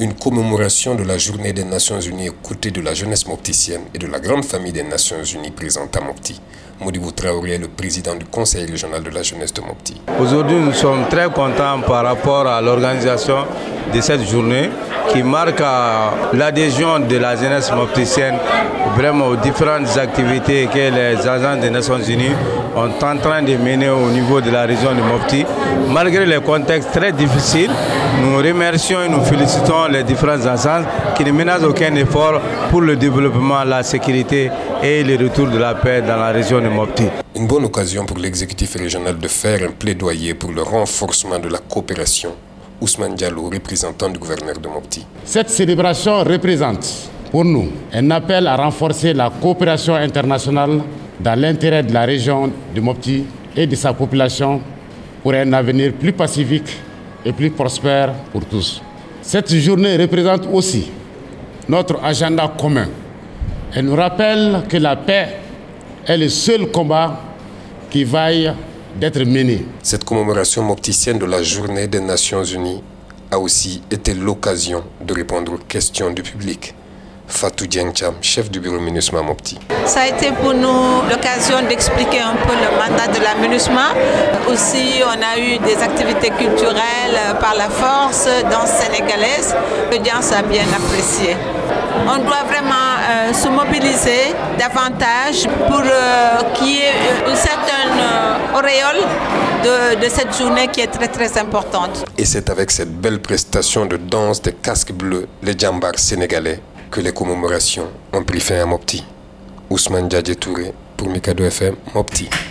une commémoration de la journée des Nations Unies aux côtés de la jeunesse mopticienne et de la grande famille des Nations Unies présente à Mopti. Modibou Traoré est le président du Conseil régional de la jeunesse de Mopti. Aujourd'hui, nous sommes très contents par rapport à l'organisation de cette journée qui marque l'adhésion de la jeunesse mopticienne vraiment aux différentes activités que les agents des Nations Unies sont en train de mener au niveau de la région de Mopti. Malgré les contextes très difficiles, nous remercions et nous félicitons les différentes instances qui ne menacent aucun effort pour le développement, la sécurité et le retour de la paix dans la région de Mopti. Une bonne occasion pour l'exécutif régional de faire un plaidoyer pour le renforcement de la coopération Ousmane Diallo, représentant du gouverneur de Mopti. Cette célébration représente pour nous un appel à renforcer la coopération internationale dans l'intérêt de la région de Mopti et de sa population pour un avenir plus pacifique et plus prospère pour tous. Cette journée représente aussi notre agenda commun. Elle nous rappelle que la paix est le seul combat qui vaille d'être menée. Cette commémoration mopticienne de la journée des Nations Unies a aussi été l'occasion de répondre aux questions du public. Fatou Diengcham, chef du bureau MINUSMA Mopti. Ça a été pour nous l'occasion d'expliquer un peu le mandat de la MINUSMA. Aussi, on a eu des activités culturelles par la force, danse sénégalaise. L'audience a bien apprécié. On doit vraiment euh, se mobiliser davantage pour euh, qu'il y ait une certaine euh, de, de, cette journée qui est très très importante. Et c'est avec cette belle prestation de danse des casques bleus, les djambars sénégalais, que les commémorations ont pris fin à Mopti. Ousmane Djadje Touré pour Mikado FM, Mopti.